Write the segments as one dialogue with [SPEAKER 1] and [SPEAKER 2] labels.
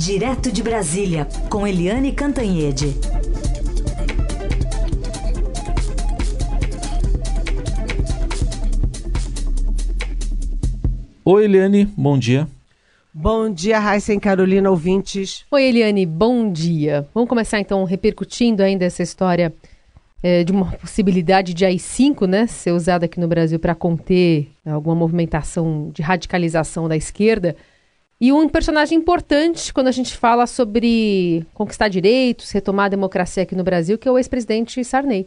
[SPEAKER 1] Direto de Brasília, com Eliane Cantanhede.
[SPEAKER 2] Oi, Eliane, bom dia.
[SPEAKER 3] Bom dia, Raíssa e Carolina, ouvintes.
[SPEAKER 4] Oi, Eliane, bom dia. Vamos começar então repercutindo ainda essa história é, de uma possibilidade de AI-5 né, ser usada aqui no Brasil para conter alguma movimentação de radicalização da esquerda. E um personagem importante quando a gente fala sobre conquistar direitos, retomar a democracia aqui no Brasil, que é o ex-presidente Sarney.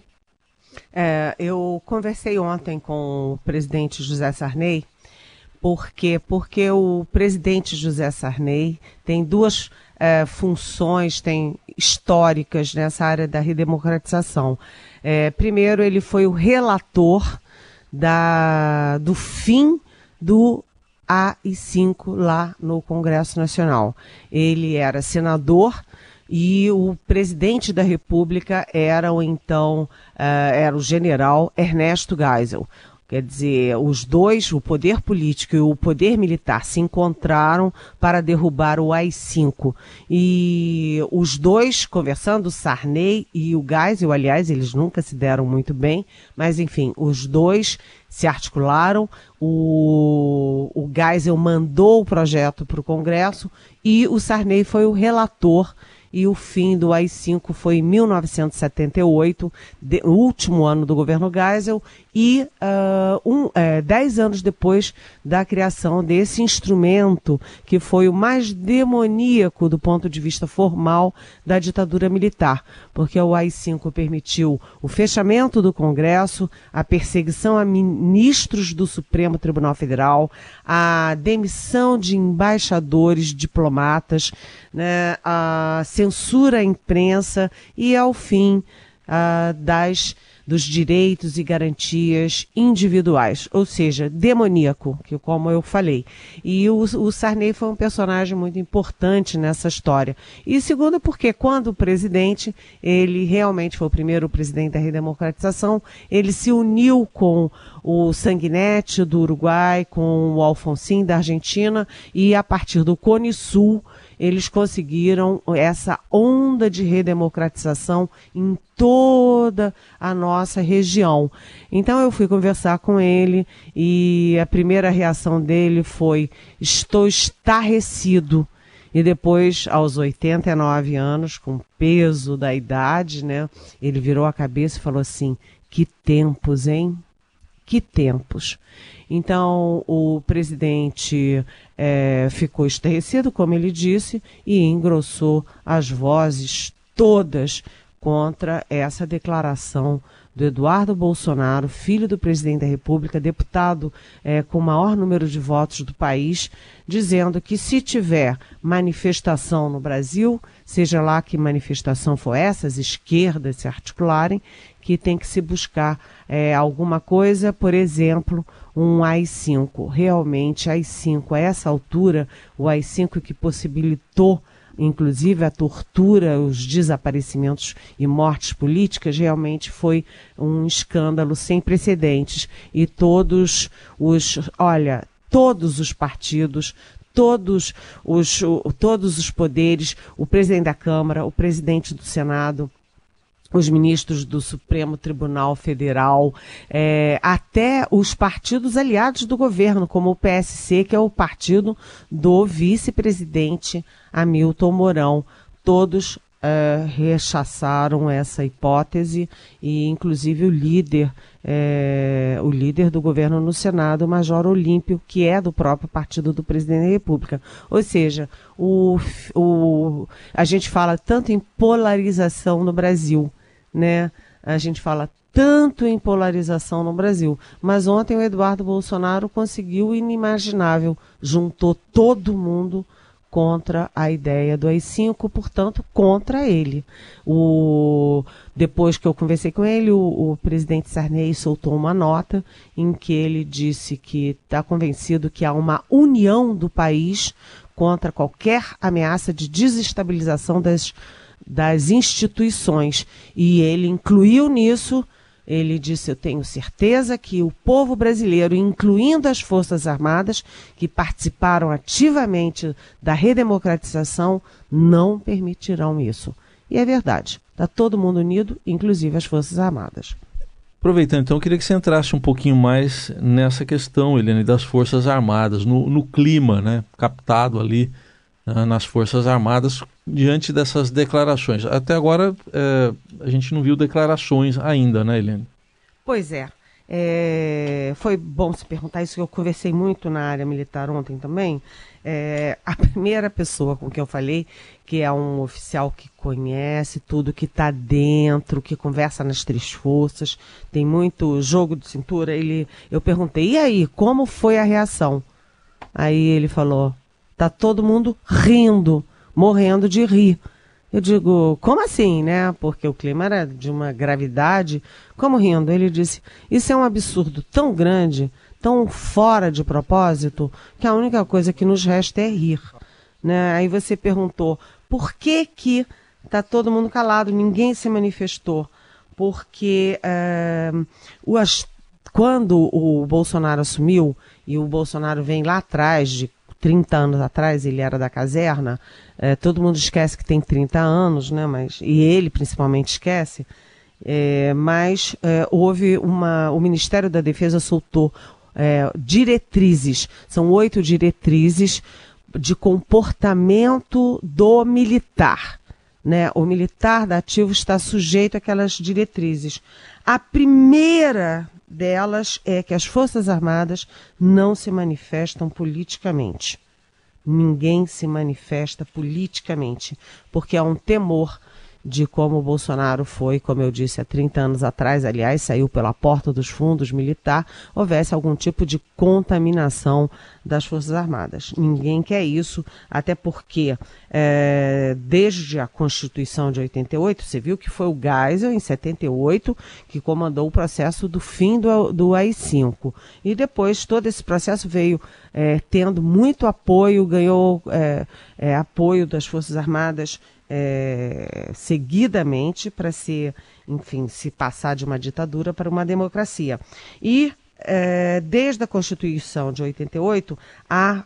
[SPEAKER 3] É, eu conversei ontem com o presidente José Sarney. Por quê? Porque o presidente José Sarney tem duas é, funções tem históricas nessa área da redemocratização. É, primeiro, ele foi o relator da, do fim do AI-5 lá no Congresso Nacional. Ele era senador e o presidente da República era o então uh, era o general Ernesto Geisel. Quer dizer, os dois, o poder político e o poder militar, se encontraram para derrubar o AI-5. E os dois, conversando, Sarney e o Geisel, aliás, eles nunca se deram muito bem, mas enfim, os dois se articularam, o, o Geisel mandou o projeto para o Congresso e o Sarney foi o relator e o fim do AI-5 foi em 1978, de, o último ano do governo Geisel, e uh, um, é, dez anos depois da criação desse instrumento, que foi o mais demoníaco do ponto de vista formal da ditadura militar, porque o AI-5 permitiu o fechamento do Congresso, a perseguição a ministros do Supremo Tribunal Federal, a demissão de embaixadores, diplomatas, né, a censura à imprensa e, ao fim, das dos direitos e garantias individuais, ou seja, demoníaco, que como eu falei. E o, o Sarney foi um personagem muito importante nessa história. E segundo, porque quando o presidente, ele realmente foi o primeiro presidente da redemocratização, ele se uniu com o Sanguinetti do Uruguai, com o Alfonsin da Argentina, e a partir do Cone Sul, eles conseguiram essa onda de redemocratização em toda a nossa região. Então eu fui conversar com ele e a primeira reação dele foi: estou estarrecido. E depois, aos 89 anos, com peso da idade, né, ele virou a cabeça e falou assim: que tempos, hein? Que tempos. Então, o presidente é, ficou estarrecido, como ele disse, e engrossou as vozes todas contra essa declaração do Eduardo Bolsonaro, filho do presidente da República, deputado é, com o maior número de votos do país, dizendo que se tiver manifestação no Brasil, seja lá que manifestação for essa, as esquerdas se articularem, que tem que se buscar é, alguma coisa, por exemplo, um AI-5. Realmente, AI-5, a essa altura, o AI-5 que possibilitou inclusive a tortura, os desaparecimentos e mortes políticas, realmente foi um escândalo sem precedentes. E todos os, olha, todos os partidos, todos os, todos os poderes, o presidente da Câmara, o presidente do Senado, os ministros do Supremo Tribunal Federal, é, até os partidos aliados do governo, como o PSC, que é o partido do vice-presidente Hamilton Mourão. Todos é, rechaçaram essa hipótese e, inclusive, o líder, é, o líder do governo no Senado, o Major Olímpio, que é do próprio partido do presidente da República. Ou seja, o, o, a gente fala tanto em polarização no Brasil né? A gente fala tanto em polarização no Brasil, mas ontem o Eduardo Bolsonaro conseguiu o inimaginável, juntou todo mundo contra a ideia do AI-5, portanto, contra ele. O, depois que eu conversei com ele, o, o presidente Sarney soltou uma nota em que ele disse que está convencido que há uma união do país contra qualquer ameaça de desestabilização das das instituições. E ele incluiu nisso Ele disse: Eu tenho certeza que o povo brasileiro, incluindo as Forças Armadas, que participaram ativamente da redemocratização, não permitirão isso. E é verdade. Está todo mundo unido, inclusive as Forças Armadas.
[SPEAKER 2] Aproveitando, então, eu queria que você entrasse um pouquinho mais nessa questão, Helene, das Forças Armadas, no, no clima né, captado ali nas Forças Armadas diante dessas declarações. Até agora, é, a gente não viu declarações ainda, né, Helene?
[SPEAKER 3] Pois é. é. Foi bom se perguntar isso, eu conversei muito na área militar ontem também. É, a primeira pessoa com quem eu falei, que é um oficial que conhece tudo, que está dentro, que conversa nas três forças, tem muito jogo de cintura. Ele, eu perguntei, e aí, como foi a reação? Aí ele falou, tá todo mundo rindo, morrendo de rir. Eu digo, como assim, né? Porque o clima era de uma gravidade. Como rindo? Ele disse, isso é um absurdo tão grande tão fora de propósito que a única coisa que nos resta é rir. Né? Aí você perguntou por que que está todo mundo calado, ninguém se manifestou, porque é, quando o Bolsonaro assumiu e o Bolsonaro vem lá atrás de 30 anos atrás, ele era da caserna, é, todo mundo esquece que tem 30 anos, né? Mas, e ele principalmente esquece. É, mas é, houve uma. O Ministério da Defesa soltou é, diretrizes, são oito diretrizes de comportamento do militar. Né? O militar da ativo está sujeito àquelas diretrizes. A primeira delas é que as Forças Armadas não se manifestam politicamente. Ninguém se manifesta politicamente, porque há um temor de como o Bolsonaro foi, como eu disse, há 30 anos atrás, aliás, saiu pela porta dos fundos militar, houvesse algum tipo de contaminação das Forças Armadas. Ninguém quer isso, até porque é, desde a Constituição de 88, você viu que foi o Geisel, em 78, que comandou o processo do fim do, do AI-5. E depois todo esse processo veio é, tendo muito apoio, ganhou é, apoio das Forças Armadas é, seguidamente para se, enfim, se passar de uma ditadura para uma democracia. E é, desde a Constituição de 88 há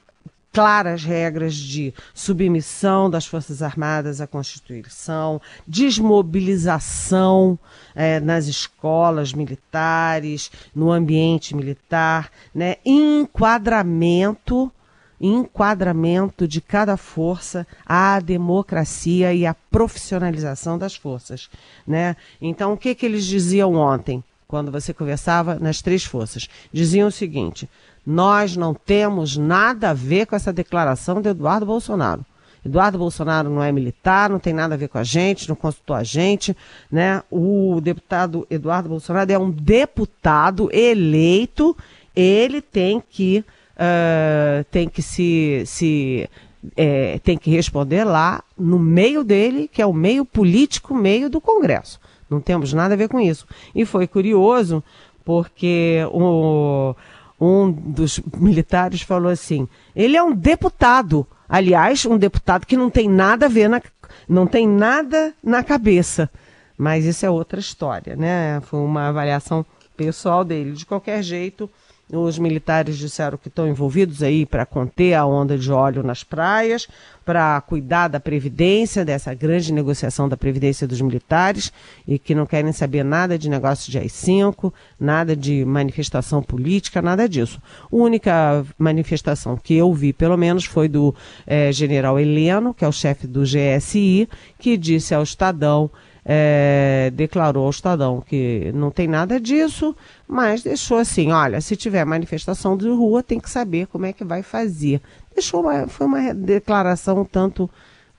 [SPEAKER 3] claras regras de submissão das Forças Armadas à Constituição, desmobilização é, nas escolas militares, no ambiente militar, né, enquadramento enquadramento de cada força à democracia e à profissionalização das forças, né? Então, o que que eles diziam ontem, quando você conversava nas três forças? Diziam o seguinte: nós não temos nada a ver com essa declaração de Eduardo Bolsonaro. Eduardo Bolsonaro não é militar, não tem nada a ver com a gente, não consultou a gente, né? O deputado Eduardo Bolsonaro é um deputado eleito, ele tem que uh, tem que se, se é, tem que responder lá no meio dele, que é o meio político, meio do Congresso. Não temos nada a ver com isso. E foi curioso porque o, um dos militares falou assim: ele é um deputado. Aliás, um deputado que não tem nada a ver na, não tem nada na cabeça. Mas isso é outra história, né? Foi uma avaliação pessoal dele. De qualquer jeito, os militares disseram que estão envolvidos aí para conter a onda de óleo nas praias, para cuidar da previdência, dessa grande negociação da previdência dos militares, e que não querem saber nada de negócio de AI-5, nada de manifestação política, nada disso. A única manifestação que eu vi, pelo menos, foi do é, general Heleno, que é o chefe do GSI, que disse ao Estadão é, declarou ao Estadão que não tem nada disso, mas deixou assim, olha, se tiver manifestação de rua, tem que saber como é que vai fazer. Deixou uma, foi uma declaração tanto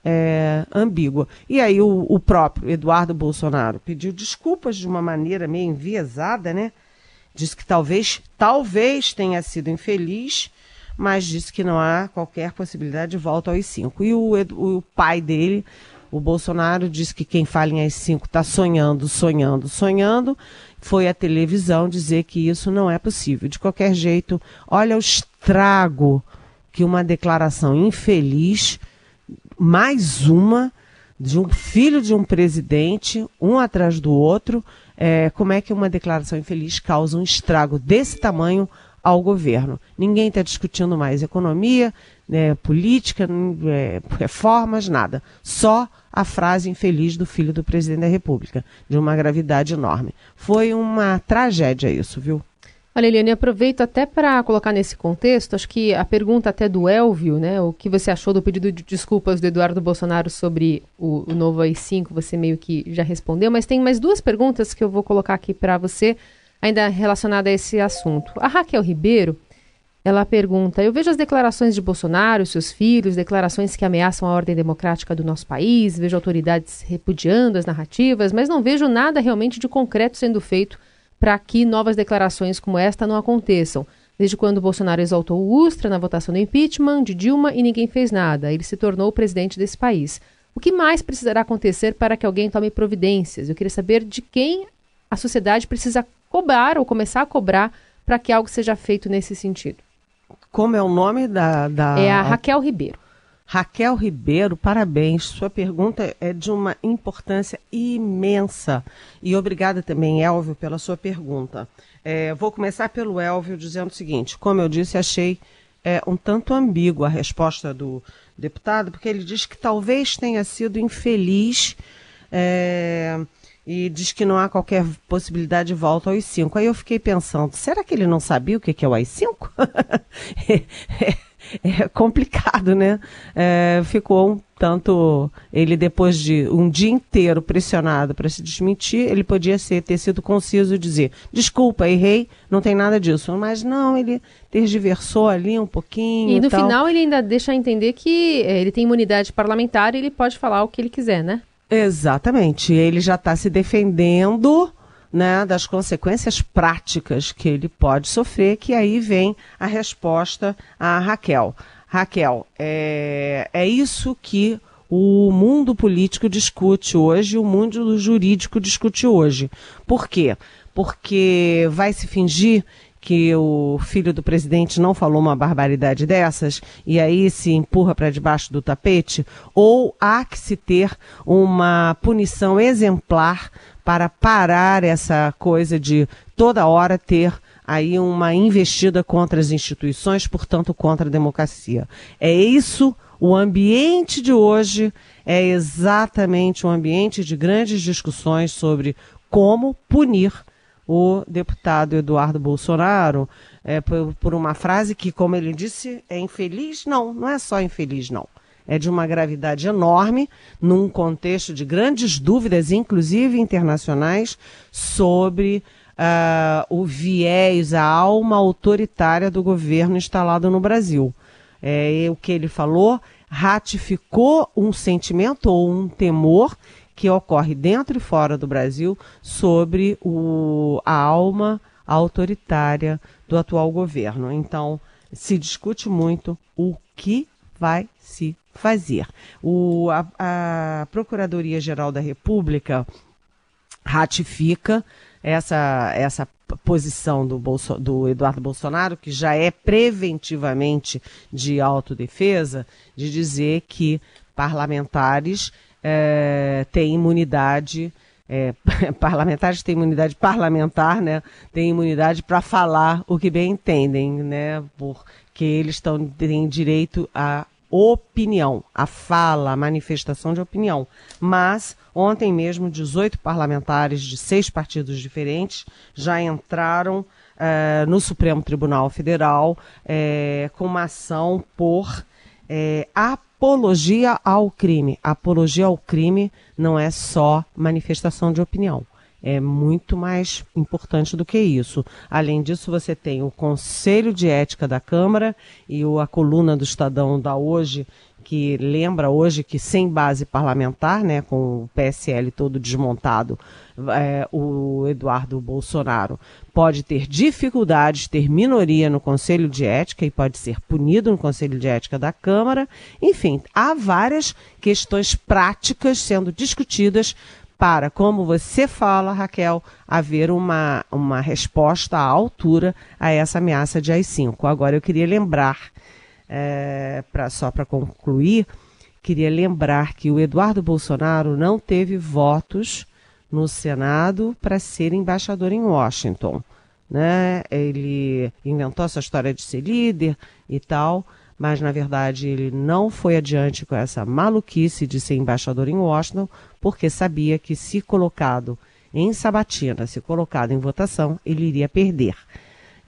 [SPEAKER 3] é, ambígua. E aí o, o, próprio Eduardo Bolsonaro pediu desculpas de uma maneira meio enviesada, né? Disse que talvez, talvez tenha sido infeliz, mas disse que não há qualquer possibilidade de volta aos cinco. E o, o pai dele o Bolsonaro diz que quem fala em AI-5 está sonhando, sonhando, sonhando. Foi a televisão dizer que isso não é possível. De qualquer jeito, olha o estrago que uma declaração infeliz, mais uma, de um filho de um presidente, um atrás do outro, é, como é que uma declaração infeliz causa um estrago desse tamanho ao governo. Ninguém está discutindo mais economia, né, política, é, reformas, nada. Só a frase infeliz do filho do presidente da República, de uma gravidade enorme. Foi uma tragédia isso, viu?
[SPEAKER 4] Olha, Eliane, aproveito até para colocar nesse contexto, acho que a pergunta até do Elvio, né, o que você achou do pedido de desculpas do Eduardo Bolsonaro sobre o, o novo AI-5, você meio que já respondeu, mas tem mais duas perguntas que eu vou colocar aqui para você, ainda relacionada a esse assunto. A Raquel Ribeiro, ela pergunta: Eu vejo as declarações de Bolsonaro, seus filhos, declarações que ameaçam a ordem democrática do nosso país, vejo autoridades repudiando as narrativas, mas não vejo nada realmente de concreto sendo feito para que novas declarações como esta não aconteçam. Desde quando Bolsonaro exaltou o Ustra na votação do impeachment de Dilma e ninguém fez nada, ele se tornou o presidente desse país. O que mais precisará acontecer para que alguém tome providências? Eu queria saber de quem a sociedade precisa cobrar ou começar a cobrar para que algo seja feito nesse sentido.
[SPEAKER 3] Como é o nome da. da...
[SPEAKER 4] É a Raquel Ribeiro.
[SPEAKER 3] Raquel Ribeiro, parabéns. Sua pergunta é de uma importância imensa. E obrigada também, Elvio, pela sua pergunta. É, vou começar pelo Elvio dizendo o seguinte: como eu disse, achei é, um tanto ambígua a resposta do deputado, porque ele diz que talvez tenha sido infeliz. É, e diz que não há qualquer possibilidade de volta ao I5. Aí eu fiquei pensando, será que ele não sabia o que é o AI-5? é, é, complicado, né? É, ficou um tanto. Ele, depois de um dia inteiro pressionado para se desmentir, ele podia ser, ter sido conciso e dizer: desculpa, errei, não tem nada disso. Mas não, ele tergiversou ali um pouquinho.
[SPEAKER 4] E no final ele ainda deixa entender que é, ele tem imunidade parlamentar e ele pode falar o que ele quiser, né?
[SPEAKER 3] Exatamente. Ele já está se defendendo né, das consequências práticas que ele pode sofrer, que aí vem a resposta a Raquel. Raquel, é, é isso que o mundo político discute hoje, o mundo jurídico discute hoje. Por quê? Porque vai se fingir que o filho do presidente não falou uma barbaridade dessas e aí se empurra para debaixo do tapete, ou há que se ter uma punição exemplar para parar essa coisa de toda hora ter aí uma investida contra as instituições, portanto contra a democracia. É isso o ambiente de hoje é exatamente um ambiente de grandes discussões sobre como punir o deputado Eduardo Bolsonaro é, por, por uma frase que, como ele disse, é infeliz? Não, não é só infeliz, não é de uma gravidade enorme, num contexto de grandes dúvidas, inclusive internacionais, sobre uh, o viés, a alma autoritária do governo instalado no Brasil. É, o que ele falou ratificou um sentimento ou um temor que ocorre dentro e fora do Brasil sobre o, a alma autoritária do atual governo. Então, se discute muito o que vai se fazer. O, a, a Procuradoria-Geral da República ratifica essa, essa posição do, Bolso, do Eduardo Bolsonaro, que já é preventivamente de autodefesa, de dizer que parlamentares é, tem imunidade. É, parlamentares têm imunidade parlamentar, né? Tem imunidade para falar o que bem entendem, né? Porque eles tão, têm direito à opinião, à fala, à manifestação de opinião. Mas ontem mesmo, 18 parlamentares de seis partidos diferentes já entraram é, no Supremo Tribunal Federal é, com uma ação por é, apologia ao crime. Apologia ao crime não é só manifestação de opinião. É muito mais importante do que isso. Além disso, você tem o Conselho de Ética da Câmara e a coluna do Estadão da Hoje, que lembra hoje que sem base parlamentar, né, com o PSL todo desmontado, é, o Eduardo Bolsonaro pode ter dificuldades, ter minoria no Conselho de Ética e pode ser punido no Conselho de Ética da Câmara. Enfim, há várias questões práticas sendo discutidas para, como você fala, Raquel, haver uma, uma resposta à altura a essa ameaça de AI-5. Agora, eu queria lembrar é, pra, só para concluir, queria lembrar que o Eduardo Bolsonaro não teve votos no Senado para ser embaixador em Washington. Né? Ele inventou essa história de ser líder e tal, mas na verdade ele não foi adiante com essa maluquice de ser embaixador em Washington, porque sabia que se colocado em sabatina, se colocado em votação, ele iria perder.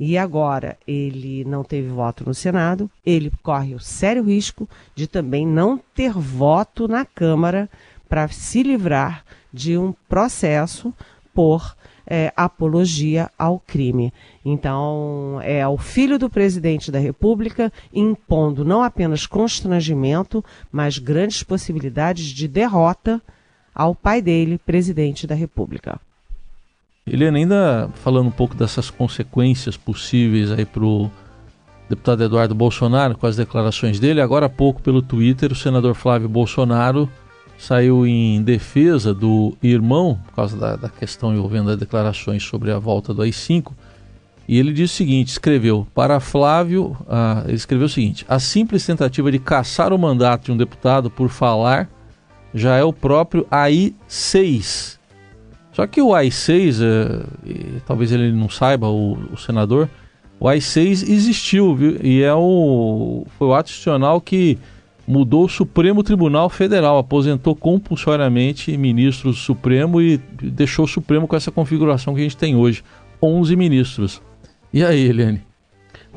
[SPEAKER 3] E agora ele não teve voto no Senado, ele corre o sério risco de também não ter voto na Câmara para se livrar de um processo por é, apologia ao crime. Então, é o filho do presidente da República impondo não apenas constrangimento, mas grandes possibilidades de derrota ao pai dele, presidente da República.
[SPEAKER 2] Helena, ainda falando um pouco dessas consequências possíveis aí para o deputado Eduardo Bolsonaro, com as declarações dele, agora há pouco pelo Twitter, o senador Flávio Bolsonaro saiu em defesa do irmão, por causa da, da questão envolvendo as declarações sobre a volta do AI-5, e ele disse o seguinte, escreveu, para Flávio, ah, ele escreveu o seguinte, a simples tentativa de caçar o mandato de um deputado por falar já é o próprio AI-6. Só que o AI-6, é, talvez ele não saiba, o, o senador, o AI-6 existiu, viu? E é o, foi o ato institucional que mudou o Supremo Tribunal Federal, aposentou compulsoriamente ministros do Supremo e deixou o Supremo com essa configuração que a gente tem hoje, 11 ministros. E aí, Eliane?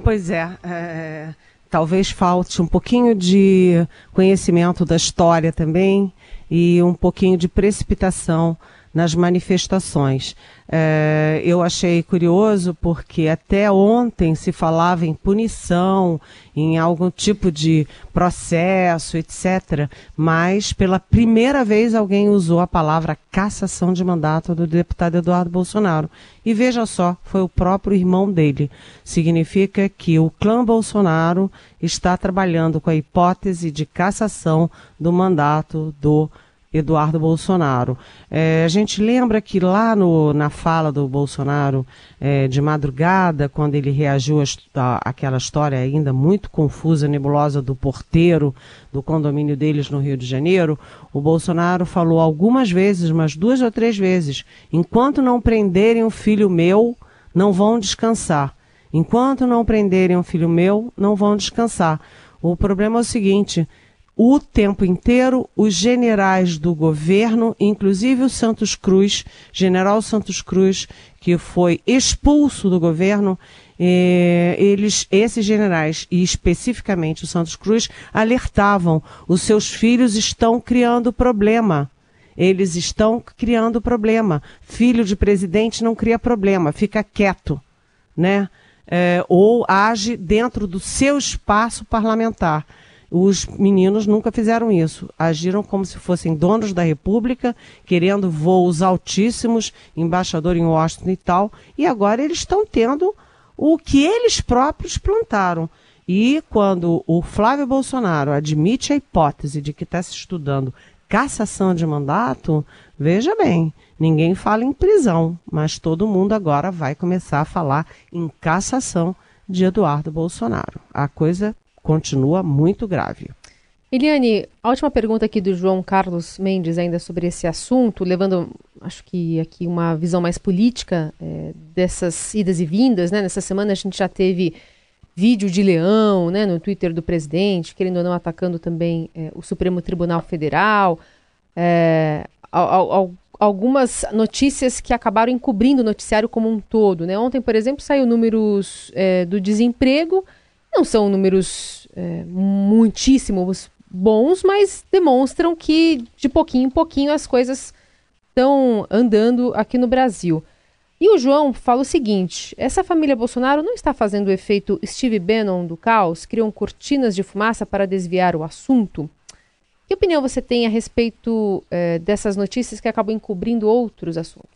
[SPEAKER 3] Pois é, é talvez falte um pouquinho de conhecimento da história também e um pouquinho de precipitação nas manifestações. É, eu achei curioso porque até ontem se falava em punição, em algum tipo de processo, etc. Mas pela primeira vez alguém usou a palavra cassação de mandato do deputado Eduardo Bolsonaro. E veja só, foi o próprio irmão dele. Significa que o clã Bolsonaro está trabalhando com a hipótese de cassação do mandato do Eduardo Bolsonaro. É, a gente lembra que lá no, na fala do Bolsonaro é, de madrugada, quando ele reagiu àquela história ainda muito confusa, nebulosa do porteiro do condomínio deles no Rio de Janeiro, o Bolsonaro falou algumas vezes, mas duas ou três vezes: enquanto não prenderem o filho meu, não vão descansar. Enquanto não prenderem o filho meu, não vão descansar. O problema é o seguinte o tempo inteiro os generais do governo, inclusive o Santos Cruz, general Santos Cruz, que foi expulso do governo, eh, eles, esses generais, e especificamente o Santos Cruz, alertavam: os seus filhos estão criando problema. Eles estão criando problema. Filho de presidente não cria problema, fica quieto, né? Eh, ou age dentro do seu espaço parlamentar. Os meninos nunca fizeram isso. Agiram como se fossem donos da República, querendo voos altíssimos, embaixador em Washington e tal. E agora eles estão tendo o que eles próprios plantaram. E quando o Flávio Bolsonaro admite a hipótese de que está se estudando cassação de mandato, veja bem, ninguém fala em prisão, mas todo mundo agora vai começar a falar em cassação de Eduardo Bolsonaro. A coisa continua muito grave.
[SPEAKER 4] Eliane, a última pergunta aqui do João Carlos Mendes ainda sobre esse assunto, levando, acho que aqui uma visão mais política é, dessas idas e vindas, né? Nessa semana a gente já teve vídeo de leão, né, no Twitter do presidente, querendo ou não atacando também é, o Supremo Tribunal Federal, é, al, al, algumas notícias que acabaram encobrindo o noticiário como um todo, né? Ontem, por exemplo, saiu números é, do desemprego não são números é, muitíssimos bons, mas demonstram que de pouquinho em pouquinho as coisas estão andando aqui no Brasil. E o João fala o seguinte: essa família Bolsonaro não está fazendo o efeito Steve Bannon do caos, criam cortinas de fumaça para desviar o assunto? Que opinião você tem a respeito é, dessas notícias que acabam encobrindo outros assuntos?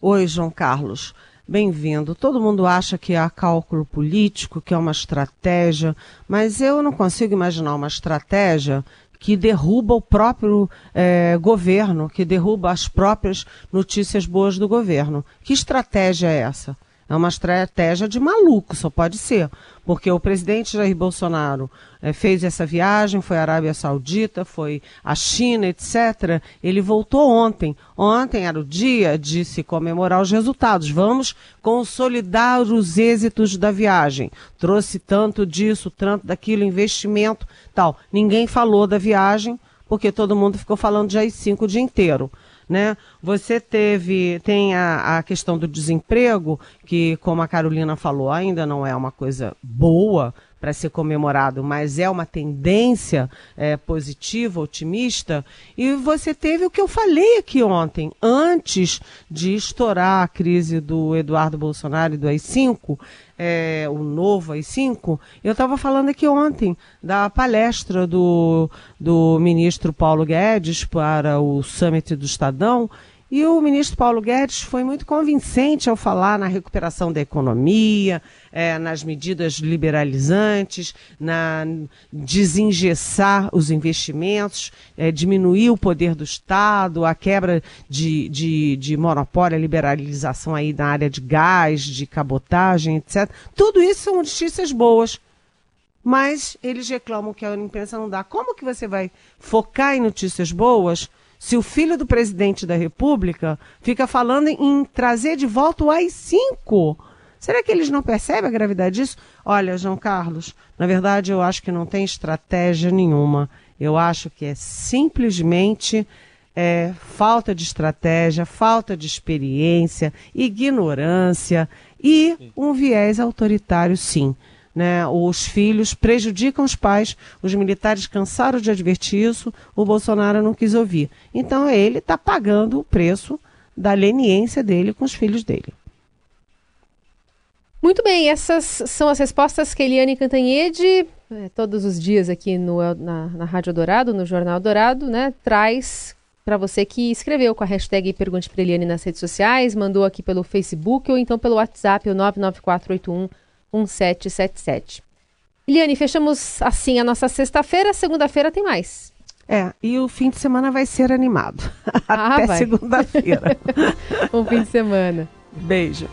[SPEAKER 3] Oi, João Carlos bem-vindo. Todo mundo acha que há cálculo político, que é uma estratégia, mas eu não consigo imaginar uma estratégia que derruba o próprio é, governo, que derruba as próprias notícias boas do governo. Que estratégia é essa? É uma estratégia de maluco, só pode ser. Porque o presidente Jair Bolsonaro é, fez essa viagem, foi à Arábia Saudita, foi à China, etc. Ele voltou ontem. Ontem era o dia de se comemorar os resultados. Vamos consolidar os êxitos da viagem. Trouxe tanto disso, tanto daquilo, investimento, tal. Ninguém falou da viagem, porque todo mundo ficou falando de AI-5 o dia inteiro né? Você teve, tem a, a questão do desemprego, que como a Carolina falou, ainda não é uma coisa boa, para ser comemorado, mas é uma tendência é, positiva, otimista. E você teve o que eu falei aqui ontem, antes de estourar a crise do Eduardo Bolsonaro e do AI-5, é, o novo AI-5, eu estava falando aqui ontem da palestra do, do ministro Paulo Guedes para o Summit do Estadão, e o ministro Paulo Guedes foi muito convincente ao falar na recuperação da economia, é, nas medidas liberalizantes, na desengessar os investimentos, é, diminuir o poder do Estado, a quebra de, de, de monopólio, a liberalização aí na área de gás, de cabotagem, etc. Tudo isso são notícias boas. Mas eles reclamam que a imprensa não dá. Como que você vai focar em notícias boas? Se o filho do presidente da República fica falando em trazer de volta o AI-5. Será que eles não percebem a gravidade disso? Olha, João Carlos, na verdade eu acho que não tem estratégia nenhuma. Eu acho que é simplesmente é, falta de estratégia, falta de experiência, ignorância e um viés autoritário, sim né, os filhos prejudicam os pais, os militares cansaram de advertir isso, o Bolsonaro não quis ouvir. Então ele está pagando o preço da leniência dele com os filhos dele.
[SPEAKER 4] Muito bem, essas são as respostas que Eliane Cantanhede, é, todos os dias aqui no, na, na Rádio Dourado, no Jornal Dourado, né, traz para você que escreveu com a hashtag Pergunte para Eliane nas redes sociais, mandou aqui pelo Facebook ou então pelo WhatsApp, o 99481 1777. Eliane, fechamos assim a nossa sexta-feira. Segunda-feira tem mais.
[SPEAKER 3] É, e o fim de semana vai ser animado. Ah, Até segunda-feira.
[SPEAKER 4] Bom fim de semana.
[SPEAKER 3] Beijo.